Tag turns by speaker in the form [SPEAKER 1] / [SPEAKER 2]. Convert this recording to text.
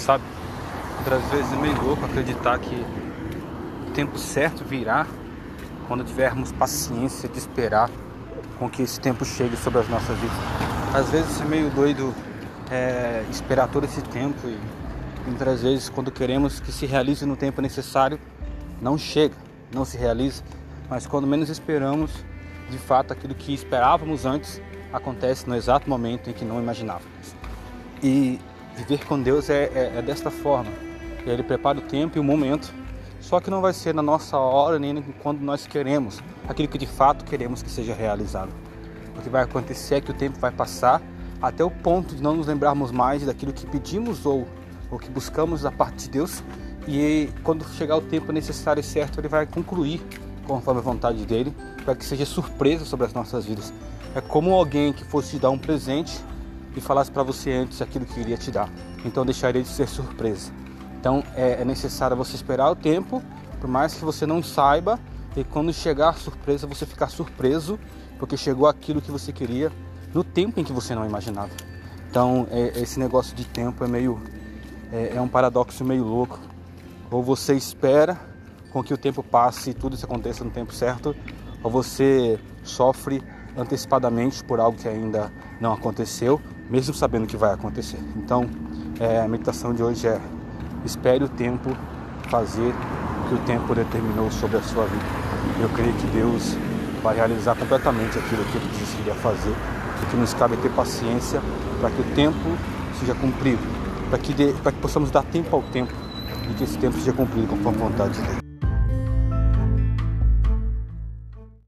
[SPEAKER 1] sabe? Outras vezes é meio louco acreditar que o tempo certo virá quando tivermos paciência de esperar com que esse tempo chegue sobre as nossas vidas. Às vezes é meio doido é, esperar todo esse tempo e muitas vezes quando queremos que se realize no tempo necessário, não chega, não se realiza, mas quando menos esperamos, de fato aquilo que esperávamos antes acontece no exato momento em que não imaginávamos. E viver com Deus é, é, é desta forma. Ele prepara o tempo e o momento, só que não vai ser na nossa hora nem quando nós queremos, aquilo que de fato queremos que seja realizado. O que vai acontecer é que o tempo vai passar até o ponto de não nos lembrarmos mais daquilo que pedimos ou o que buscamos da parte de Deus e quando chegar o tempo necessário e certo, ele vai concluir conforme a vontade dele, para que seja surpresa sobre as nossas vidas. É como alguém que fosse te dar um presente e falasse para você antes aquilo que iria te dar. Então deixaria de ser surpresa. Então é, é necessário você esperar o tempo, por mais que você não saiba, e quando chegar a surpresa você ficar surpreso, porque chegou aquilo que você queria no tempo em que você não imaginava. Então é, esse negócio de tempo é meio é, é um paradoxo meio louco. Ou você espera com que o tempo passe e tudo isso aconteça no tempo certo, ou você sofre antecipadamente por algo que ainda não aconteceu, mesmo sabendo que vai acontecer. Então, é, a meditação de hoje é espere o tempo fazer o que o tempo determinou sobre a sua vida. Eu creio que Deus vai realizar completamente aquilo que Ele disse que iria fazer, que nos cabe ter paciência para que o tempo seja cumprido, para que, que possamos dar tempo ao tempo e que esse tempo seja cumprido conforme a vontade de Deus.